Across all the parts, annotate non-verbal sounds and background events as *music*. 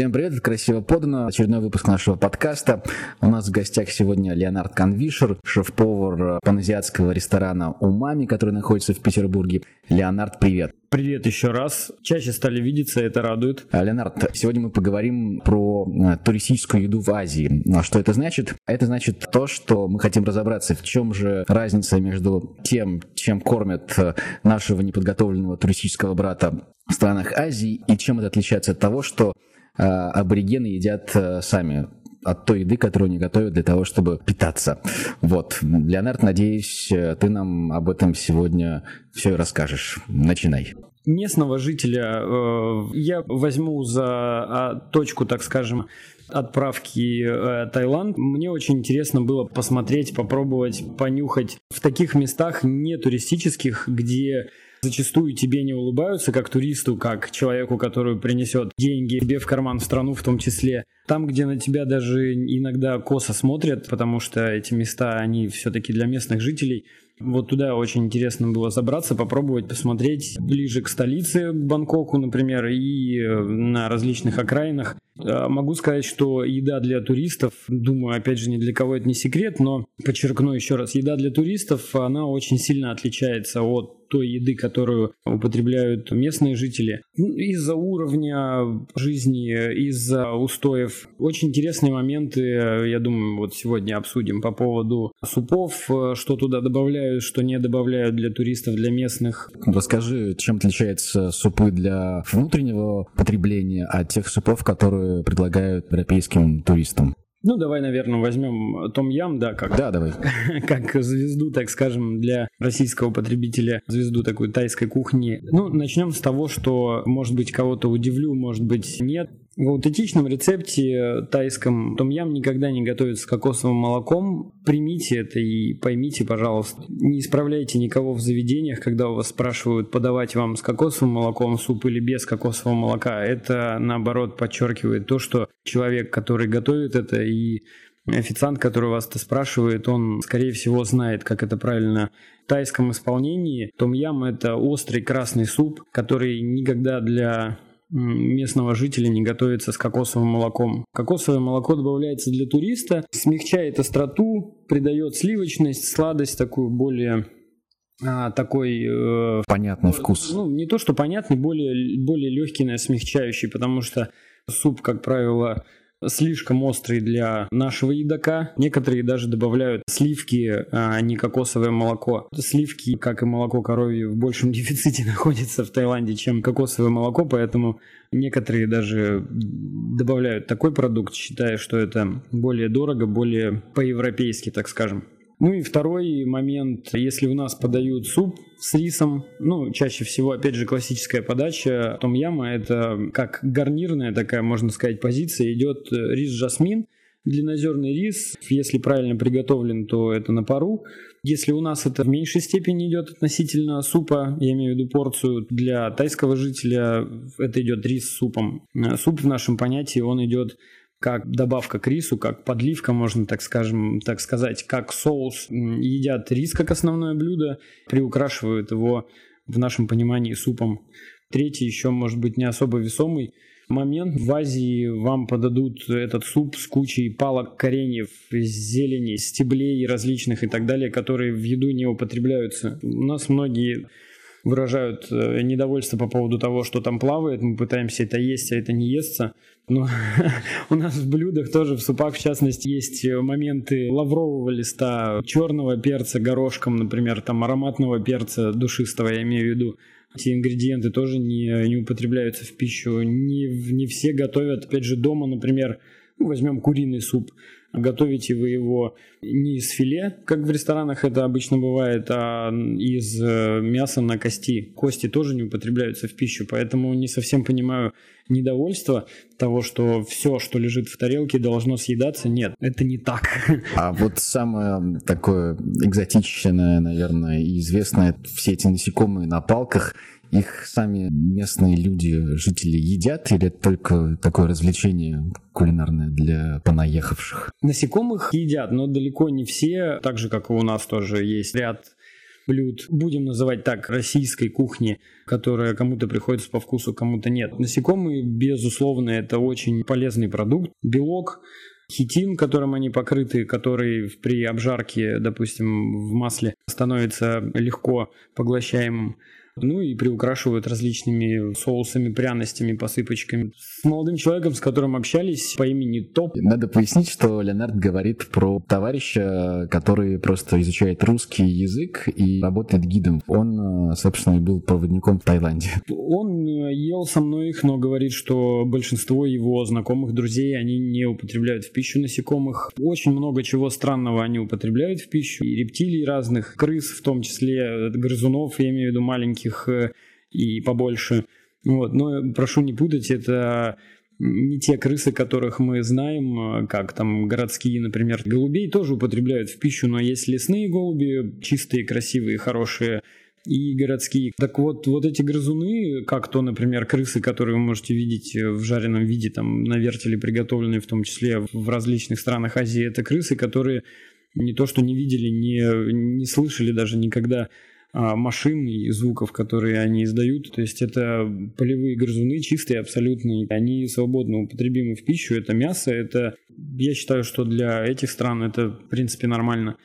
Всем привет, это красиво подано. Очередной выпуск нашего подкаста. У нас в гостях сегодня Леонард Конвишер, шеф-повар паназиатского ресторана «Умами», который находится в Петербурге. Леонард, привет. Привет еще раз. Чаще стали видеться, это радует. А, Леонард, сегодня мы поговорим про э, туристическую еду в Азии. А что это значит? Это значит то, что мы хотим разобраться, в чем же разница между тем, чем кормят э, нашего неподготовленного туристического брата в странах Азии, и чем это отличается от того, что аборигены едят э, сами от той еды, которую они готовят для того, чтобы питаться. Вот. Леонард, надеюсь, э, ты нам об этом сегодня все и расскажешь. Начинай. Местного жителя э, я возьму за а, точку, так скажем, отправки э, Таиланд. Мне очень интересно было посмотреть, попробовать, понюхать в таких местах не туристических, где зачастую тебе не улыбаются как туристу, как человеку, который принесет деньги тебе в карман в страну в том числе. Там, где на тебя даже иногда косо смотрят, потому что эти места, они все-таки для местных жителей. Вот туда очень интересно было забраться, попробовать посмотреть ближе к столице, Бангкоку, например, и э, на различных окраинах. А, могу сказать, что еда для туристов, думаю, опять же, ни для кого это не секрет, но подчеркну еще раз, еда для туристов, она очень сильно отличается от той еды, которую употребляют местные жители. Ну, из-за уровня жизни, из-за устоев. Очень интересные моменты, я думаю, вот сегодня обсудим по поводу супов, что туда добавляют, что не добавляют для туристов, для местных. Расскажи, чем отличаются супы для внутреннего потребления от тех супов, которые предлагают европейским туристам? Ну, давай, наверное, возьмем Том Ям, да, как, да, давай. *laughs* как звезду, так скажем, для российского потребителя, звезду такой тайской кухни. Ну, начнем с того, что, может быть, кого-то удивлю, может быть, нет. В аутентичном рецепте тайском том-ям никогда не готовится с кокосовым молоком. Примите это и поймите, пожалуйста. Не исправляйте никого в заведениях, когда у вас спрашивают подавать вам с кокосовым молоком суп или без кокосового молока. Это, наоборот, подчеркивает то, что человек, который готовит это и официант, который вас это спрашивает, он, скорее всего, знает, как это правильно в тайском исполнении. Том-ям – это острый красный суп, который никогда для местного жителя не готовится с кокосовым молоком. Кокосовое молоко добавляется для туриста, смягчает остроту, придает сливочность, сладость такую более а, такой... Э, понятный вкус. Ну, не то, что понятный, более, более легкий, смягчающий, потому что суп, как правило, слишком острый для нашего едока. Некоторые даже добавляют сливки, а не кокосовое молоко. Сливки, как и молоко коровье, в большем *laughs* дефиците находятся в Таиланде, чем кокосовое молоко, поэтому некоторые даже добавляют такой продукт, считая, что это более дорого, более по-европейски, так скажем. Ну и второй момент, если у нас подают суп с рисом, ну, чаще всего, опять же, классическая подача том яма, это как гарнирная такая, можно сказать, позиция, идет рис жасмин, длиннозерный рис, если правильно приготовлен, то это на пару. Если у нас это в меньшей степени идет относительно супа, я имею в виду порцию, для тайского жителя это идет рис с супом. Суп в нашем понятии, он идет как добавка к рису, как подливка, можно так скажем, так сказать, как соус. Едят рис как основное блюдо, приукрашивают его в нашем понимании супом. Третий еще может быть не особо весомый момент. В Азии вам подадут этот суп с кучей палок кореньев, зелени, стеблей различных и так далее, которые в еду не употребляются. У нас многие выражают э, недовольство по поводу того, что там плавает. Мы пытаемся это есть, а это не естся. Но *laughs* у нас в блюдах тоже в супах, в частности, есть моменты лаврового листа, черного перца горошком, например, там ароматного перца душистого, я имею в виду. Эти ингредиенты тоже не, не употребляются в пищу. Не, не все готовят, опять же, дома, например, возьмем куриный суп. Готовите вы его не из филе, как в ресторанах это обычно бывает, а из э, мяса на кости. Кости тоже не употребляются в пищу, поэтому не совсем понимаю недовольство того, что все, что лежит в тарелке, должно съедаться. Нет, это не так. А вот самое такое экзотичное, наверное, и известное, все эти насекомые на палках – их сами местные люди, жители едят или это только такое развлечение кулинарное для понаехавших? Насекомых едят, но далеко не все, так же, как и у нас тоже есть ряд блюд, будем называть так, российской кухни, которая кому-то приходится по вкусу, кому-то нет. Насекомые, безусловно, это очень полезный продукт. Белок, хитин, которым они покрыты, который при обжарке, допустим, в масле становится легко поглощаемым. Ну и приукрашивают различными соусами, пряностями, посыпочками. С молодым человеком, с которым общались по имени Топ. Надо пояснить, что Леонард говорит про товарища, который просто изучает русский язык и работает гидом. Он, собственно, и был проводником в Таиланде. Он ел со мной их, но говорит, что большинство его знакомых, друзей, они не употребляют в пищу насекомых. Очень много чего странного они употребляют в пищу. И рептилий разных, крыс в том числе, грызунов, я имею в виду маленьких маленьких э, и побольше. Вот. Но прошу не путать, это не те крысы, которых мы знаем, э, как там городские, например, голубей тоже употребляют в пищу, но есть лесные голуби, чистые, красивые, хорошие, и городские. Так вот, вот эти грызуны, как то, например, крысы, которые вы можете видеть в жареном виде, там, на вертеле приготовленные, в том числе в различных странах Азии, это крысы, которые не то что не видели, не, не слышали даже никогда машин и звуков, которые они издают. То есть это полевые грызуны, чистые абсолютно. Они свободно употребимы в пищу. Это мясо, это, я считаю, что для этих стран это, в принципе, нормально.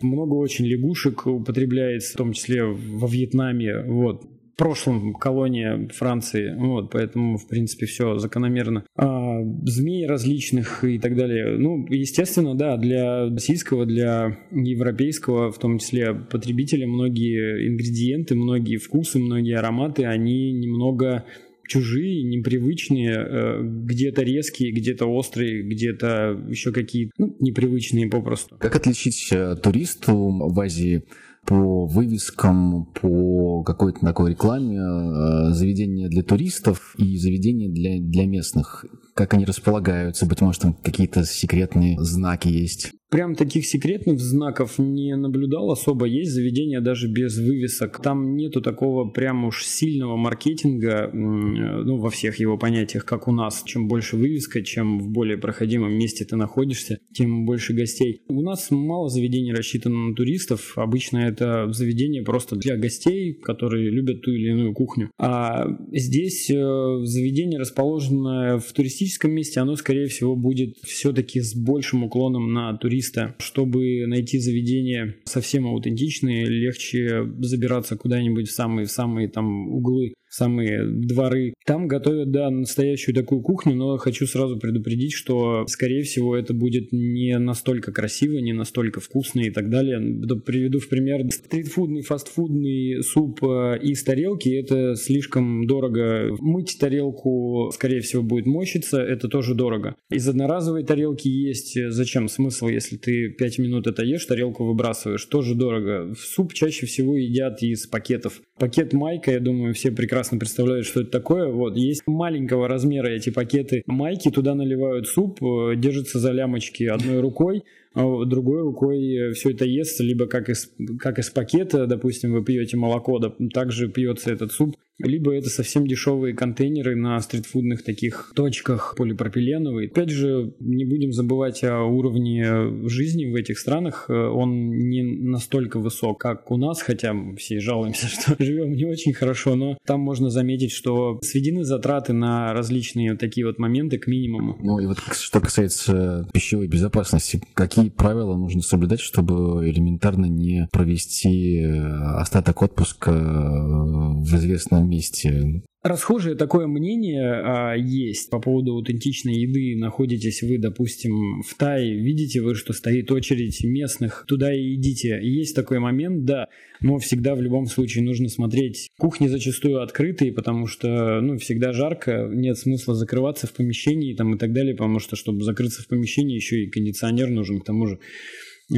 Много очень лягушек употребляется, в том числе во Вьетнаме. Вот прошлом колония Франции, вот, поэтому, в принципе, все закономерно. А, змей различных и так далее. Ну, естественно, да, для российского, для европейского, в том числе потребителя, многие ингредиенты, многие вкусы, многие ароматы, они немного чужие, непривычные, э, где-то резкие, где-то острые, где-то еще какие-то ну, непривычные попросту. Как отличить э, туристу в Азии по вывескам, по какой-то такой рекламе э, заведения для туристов и заведения для, для местных. Как они располагаются, быть может, там какие-то секретные знаки есть. Прям таких секретных знаков не наблюдал особо. Есть заведения даже без вывесок. Там нету такого прям уж сильного маркетинга, ну, во всех его понятиях, как у нас. Чем больше вывеска, чем в более проходимом месте ты находишься, тем больше гостей. У нас мало заведений рассчитано на туристов. Обычно это заведение просто для гостей, которые любят ту или иную кухню. А здесь э, заведение, расположенное в туристическом месте, оно, скорее всего, будет все-таки с большим уклоном на туристов туриста. Чтобы найти заведение совсем аутентичные, легче забираться куда-нибудь в самые, в самые там углы самые дворы. Там готовят, да, настоящую такую кухню, но хочу сразу предупредить, что, скорее всего, это будет не настолько красиво, не настолько вкусно и так далее. Приведу в пример стритфудный, фастфудный суп э, из тарелки. Это слишком дорого. Мыть тарелку, скорее всего, будет мочиться. Это тоже дорого. Из одноразовой тарелки есть. Э, зачем смысл, если ты 5 минут это ешь, тарелку выбрасываешь? Тоже дорого. Суп чаще всего едят из пакетов. Пакет майка, я думаю, все прекрасно прекрасно представляют, что это такое. Вот, есть маленького размера эти пакеты майки, туда наливают суп, э, держатся за лямочки одной рукой, другой рукой все это ест, либо как из, как из пакета, допустим, вы пьете молоко, да, также пьется этот суп либо это совсем дешевые контейнеры на стритфудных таких точках полипропиленовые. Опять же, не будем забывать о уровне жизни в этих странах. Он не настолько высок, как у нас, хотя мы все жалуемся, *laughs* что живем не очень хорошо, но там можно заметить, что сведены затраты на различные такие вот моменты к минимуму. Ну и вот что касается пищевой безопасности, какие правила нужно соблюдать, чтобы элементарно не провести остаток отпуска в известном месте. Расхожее такое мнение а, есть по поводу аутентичной еды. Находитесь вы, допустим, в Тае, видите вы, что стоит очередь местных, туда и идите. Есть такой момент, да, но всегда в любом случае нужно смотреть. Кухни зачастую открытые, потому что, ну, всегда жарко, нет смысла закрываться в помещении там, и так далее, потому что, чтобы закрыться в помещении, еще и кондиционер нужен, к тому же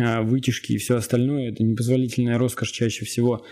а, вытяжки и все остальное. Это непозволительная роскошь чаще всего.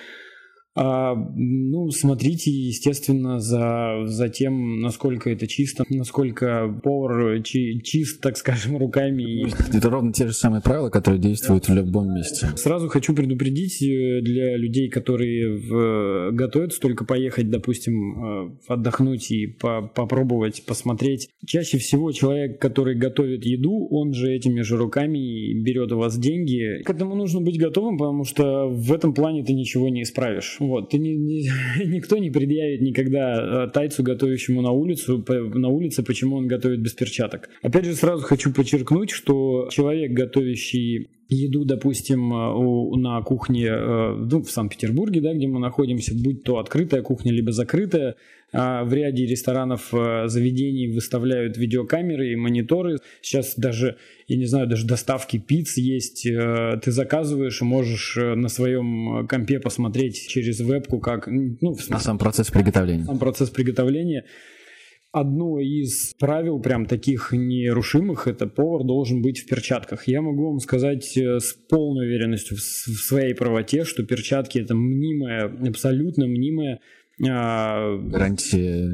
А, ну, смотрите, естественно, за, за тем, насколько это чисто, насколько повар чи, чист, так скажем, руками. Это ровно те же самые правила, которые действуют в любом месте. Сразу хочу предупредить э, для людей, которые в, готовятся только поехать, допустим, э, отдохнуть и по, попробовать, посмотреть. Чаще всего человек, который готовит еду, он же этими же руками берет у вас деньги. К этому нужно быть готовым, потому что в этом плане ты ничего не исправишь. Вот, ты не, не, *laughs* никто не предъявит никогда э, тайцу, готовящему на улицу, на улице, почему он готовит без перчаток. Опять же, сразу хочу подчеркнуть, что человек, готовящий еду, допустим, э, у, на кухне э, ну, в Санкт-Петербурге, да, где мы находимся, будь то открытая кухня, либо закрытая, в ряде ресторанов, заведений выставляют видеокамеры и мониторы. Сейчас даже я не знаю, даже доставки пиц есть, э, ты заказываешь и можешь э, на своем компе посмотреть через вебку, как... Ну, на сам процесс приготовления. Сам процесс приготовления. Одно из правил, прям таких нерушимых, это повар должен быть в перчатках. Я могу вам сказать э, с полной уверенностью в своей правоте, что перчатки это мнимая, абсолютно мнимая гарантия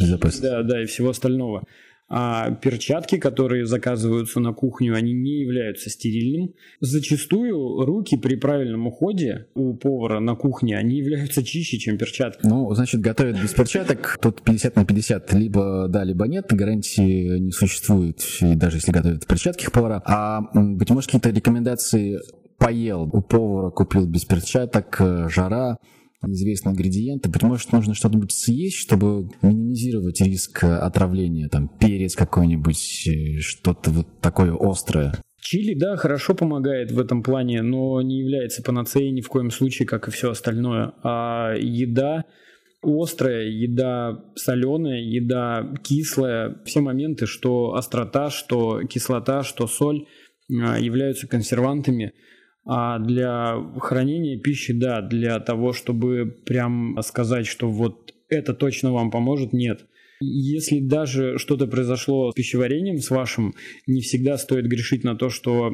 безопасности. Да, да, и всего остального. А перчатки, которые заказываются на кухню, они не являются стерильным. Зачастую руки при правильном уходе у повара на кухне, они являются чище, чем перчатки. Ну, значит, готовят без перчаток, тут 50 на 50, либо да, либо нет, гарантии не существует, даже если готовят в перчатках повара. А, быть может, какие-то рекомендации поел у повара, купил без перчаток, э, жара, неизвестные ингредиенты. Быть может, нужно что-нибудь съесть, чтобы минимизировать риск отравления, там, перец какой-нибудь, э, что-то вот такое острое. Чили, да, хорошо помогает в этом плане, но не является панацеей ни в коем случае, как и все остальное. А еда острая, еда соленая, еда кислая, все моменты, что острота, что кислота, что соль а, являются консервантами – а для хранения пищи, да, для того, чтобы прям сказать, что вот это точно вам поможет, нет. Если даже что-то произошло с пищеварением с вашим, не всегда стоит грешить на то, что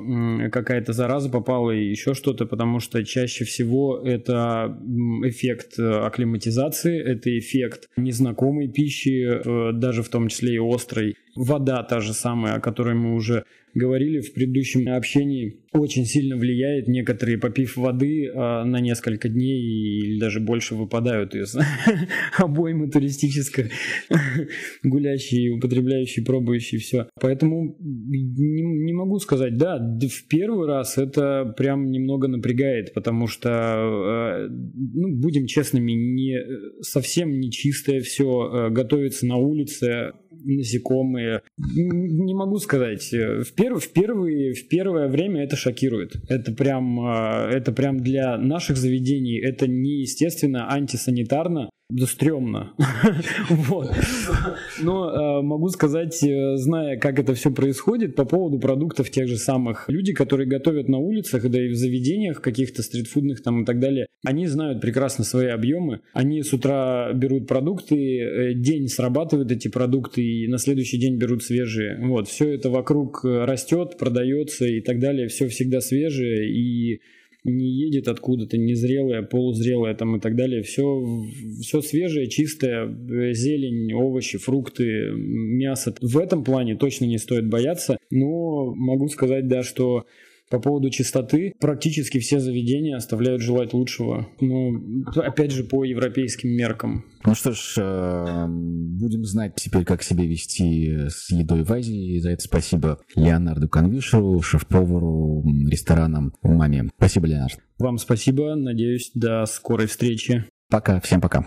какая-то зараза попала и еще что-то, потому что чаще всего это эффект акклиматизации, это эффект незнакомой пищи, э, даже в том числе и острой. Вода та же самая, о которой мы уже говорили в предыдущем общении, очень сильно влияет. Некоторые, попив воды, а, на несколько дней или даже больше выпадают из *laughs* обоймы туристической, *laughs* гулящие, употребляющие, пробующие все. Поэтому не, не могу сказать, да, в первый раз это прям немного напрягает, потому что, а, ну, будем честными, не совсем не чистое все, а, готовится на улице, насекомые. Не могу сказать. В, перв, в, первые, в первое время это шокирует. Это прям, а, это прям для наших заведений это неестественно, антисанитарно. Да стрёмно. *laughs* вот. Но э, могу сказать, э, зная, как это все происходит, по поводу продуктов тех же самых. Люди, которые готовят на улицах, да и в заведениях каких-то стритфудных там и так далее, они знают прекрасно свои объемы. Они с утра берут продукты, э, день срабатывают эти продукты, и на следующий день берут свежие. Вот, все это вокруг растет, продается и так далее. Все всегда свежее, и не едет откуда-то незрелое, полузрелое там и так далее. Все, все свежее, чистое, э, зелень, овощи, фрукты, мясо. В этом плане точно не стоит бояться. Но могу сказать, да, что по поводу чистоты, практически все заведения оставляют желать лучшего. Но, опять же, по европейским меркам. Ну что ж, э, будем знать теперь, как себя вести с едой в Азии. И за это спасибо Леонарду Конвишеру, шеф-повару ресторанам «Умами». Спасибо, Леонард. Вам спасибо. Надеюсь, до скорой встречи. Пока. Всем пока.